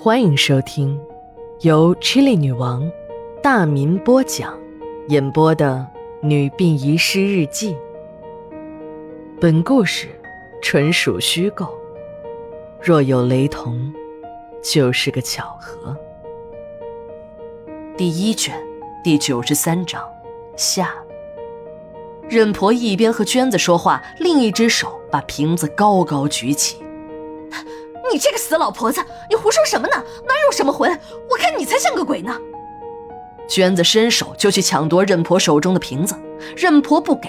欢迎收听由 Chili 女王大民播讲、演播的《女病遗失日记》。本故事纯属虚构，若有雷同，就是个巧合。第一卷第九十三章下。任婆一边和娟子说话，另一只手把瓶子高高举起。你这个死老婆子，你胡说什么呢？哪有什么魂？我看你才像个鬼呢！娟子伸手就去抢夺任婆手中的瓶子，任婆不给，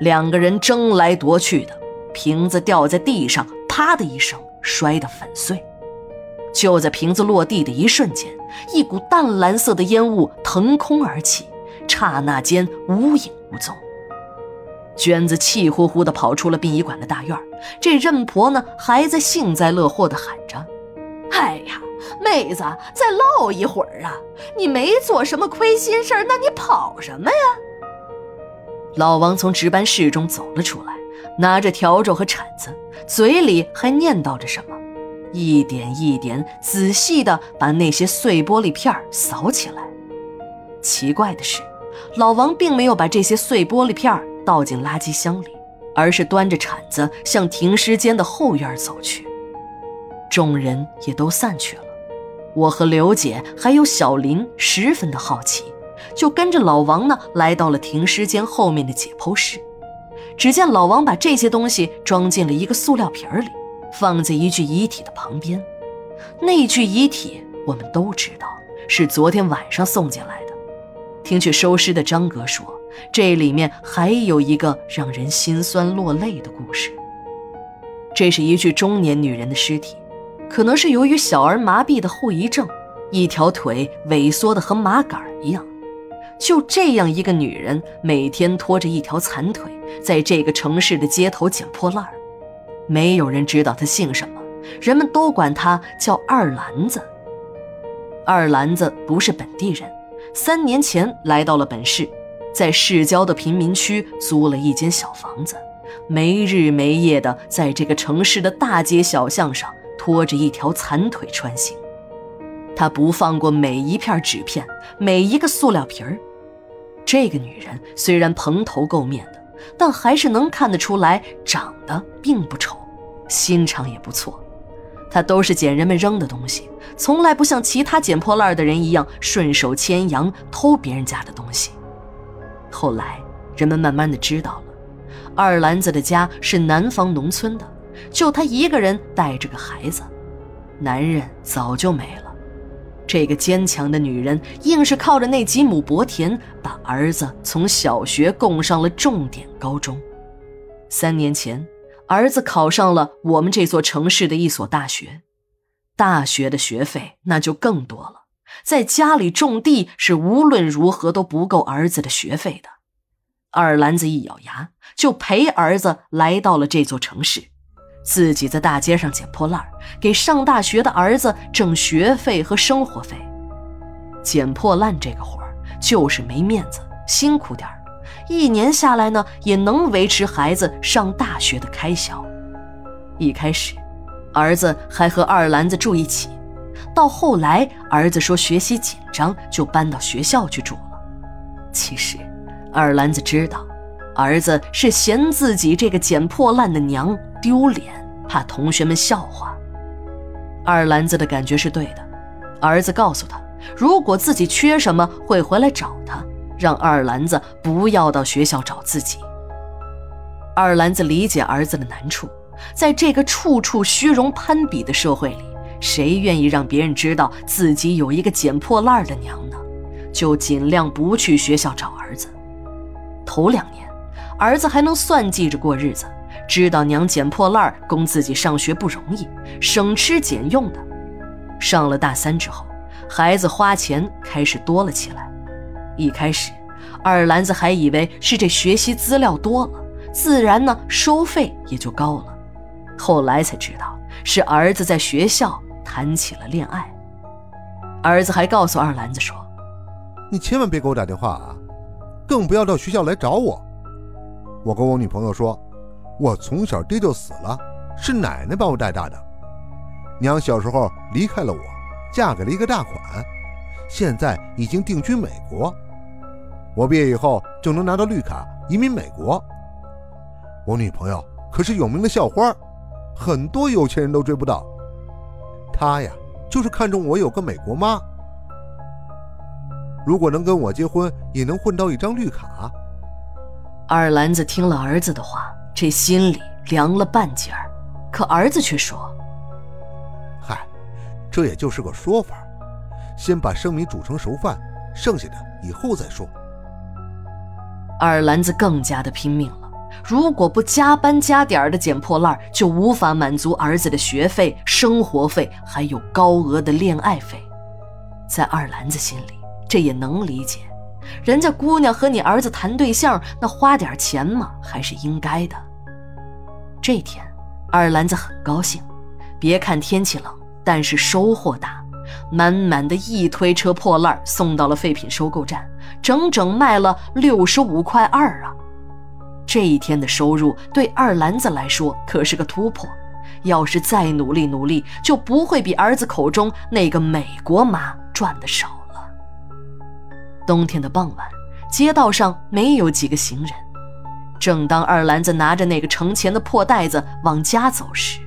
两个人争来夺去的，瓶子掉在地上，啪的一声摔得粉碎。就在瓶子落地的一瞬间，一股淡蓝色的烟雾腾空而起，刹那间无影无踪。娟子气呼呼地跑出了殡仪馆的大院这任婆呢，还在幸灾乐祸地喊着：“哎呀，妹子，再唠一会儿啊！你没做什么亏心事那你跑什么呀？”老王从值班室中走了出来，拿着笤帚和铲子，嘴里还念叨着什么，一点一点仔细地把那些碎玻璃片扫起来。奇怪的是，老王并没有把这些碎玻璃片倒进垃圾箱里，而是端着铲子向停尸间的后院走去。众人也都散去了，我和刘姐还有小林十分的好奇，就跟着老王呢来到了停尸间后面的解剖室。只见老王把这些东西装进了一个塑料瓶里，放在一具遗体的旁边。那具遗体我们都知道是昨天晚上送进来的。听去收尸的张哥说。这里面还有一个让人心酸落泪的故事。这是一具中年女人的尸体，可能是由于小儿麻痹的后遗症，一条腿萎缩的和麻杆一样。就这样一个女人，每天拖着一条残腿，在这个城市的街头捡破烂儿。没有人知道她姓什么，人们都管她叫二兰子。二兰子不是本地人，三年前来到了本市。在市郊的贫民区租了一间小房子，没日没夜的在这个城市的大街小巷上拖着一条残腿穿行。他不放过每一片纸片，每一个塑料瓶儿。这个女人虽然蓬头垢面的，但还是能看得出来长得并不丑，心肠也不错。她都是捡人们扔的东西，从来不像其他捡破烂的人一样顺手牵羊偷别人家的东西。后来，人们慢慢的知道了，二兰子的家是南方农村的，就她一个人带着个孩子，男人早就没了。这个坚强的女人，硬是靠着那几亩薄田，把儿子从小学供上了重点高中。三年前，儿子考上了我们这座城市的一所大学，大学的学费那就更多了。在家里种地是无论如何都不够儿子的学费的。二兰子一咬牙，就陪儿子来到了这座城市，自己在大街上捡破烂，给上大学的儿子挣学费和生活费。捡破烂这个活儿就是没面子，辛苦点儿，一年下来呢，也能维持孩子上大学的开销。一开始，儿子还和二兰子住一起。到后来，儿子说学习紧张，就搬到学校去住了。其实，二兰子知道，儿子是嫌自己这个捡破烂的娘丢脸，怕同学们笑话。二兰子的感觉是对的。儿子告诉他，如果自己缺什么，会回来找他，让二兰子不要到学校找自己。二兰子理解儿子的难处，在这个处处虚荣攀比的社会里。谁愿意让别人知道自己有一个捡破烂的娘呢？就尽量不去学校找儿子。头两年，儿子还能算计着过日子，知道娘捡破烂供自己上学不容易，省吃俭用的。上了大三之后，孩子花钱开始多了起来。一开始，二兰子还以为是这学习资料多了，自然呢收费也就高了。后来才知道是儿子在学校。谈起了恋爱，儿子还告诉二兰子说：“你千万别给我打电话啊，更不要到学校来找我。我跟我女朋友说，我从小爹就死了，是奶奶把我带大的。娘小时候离开了我，嫁给了一个大款，现在已经定居美国。我毕业以后就能拿到绿卡移民美国。我女朋友可是有名的校花，很多有钱人都追不到。她呀，就是看中我有个美国妈。如果能跟我结婚，也能混到一张绿卡。二兰子听了儿子的话，这心里凉了半截儿。可儿子却说：“嗨，这也就是个说法，先把生米煮成熟饭，剩下的以后再说。”二兰子更加的拼命了。如果不加班加点的捡破烂，就无法满足儿子的学费、生活费，还有高额的恋爱费。在二兰子心里，这也能理解，人家姑娘和你儿子谈对象，那花点钱嘛，还是应该的。这天，二兰子很高兴，别看天气冷，但是收获大。满满的一推车破烂送到了废品收购站，整整卖了六十五块二啊！这一天的收入对二兰子来说可是个突破，要是再努力努力，就不会比儿子口中那个美国妈赚的少了。冬天的傍晚，街道上没有几个行人。正当二兰子拿着那个盛钱的破袋子往家走时，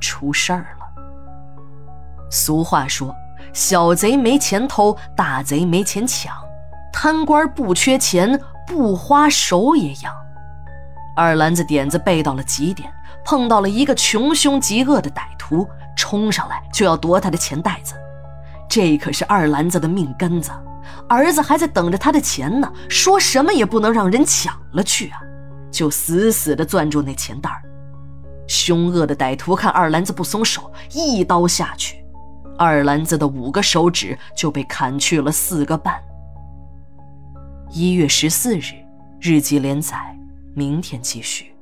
出事儿了。俗话说：“小贼没钱偷，大贼没钱抢，贪官不缺钱，不花手也痒。”二兰子点子背到了极点，碰到了一个穷凶极恶的歹徒，冲上来就要夺他的钱袋子。这可是二兰子的命根子，儿子还在等着他的钱呢，说什么也不能让人抢了去啊！就死死地攥住那钱袋凶恶的歹徒看二兰子不松手，一刀下去。二兰子的五个手指就被砍去了四个半。一月十四日，日记连载，明天继续。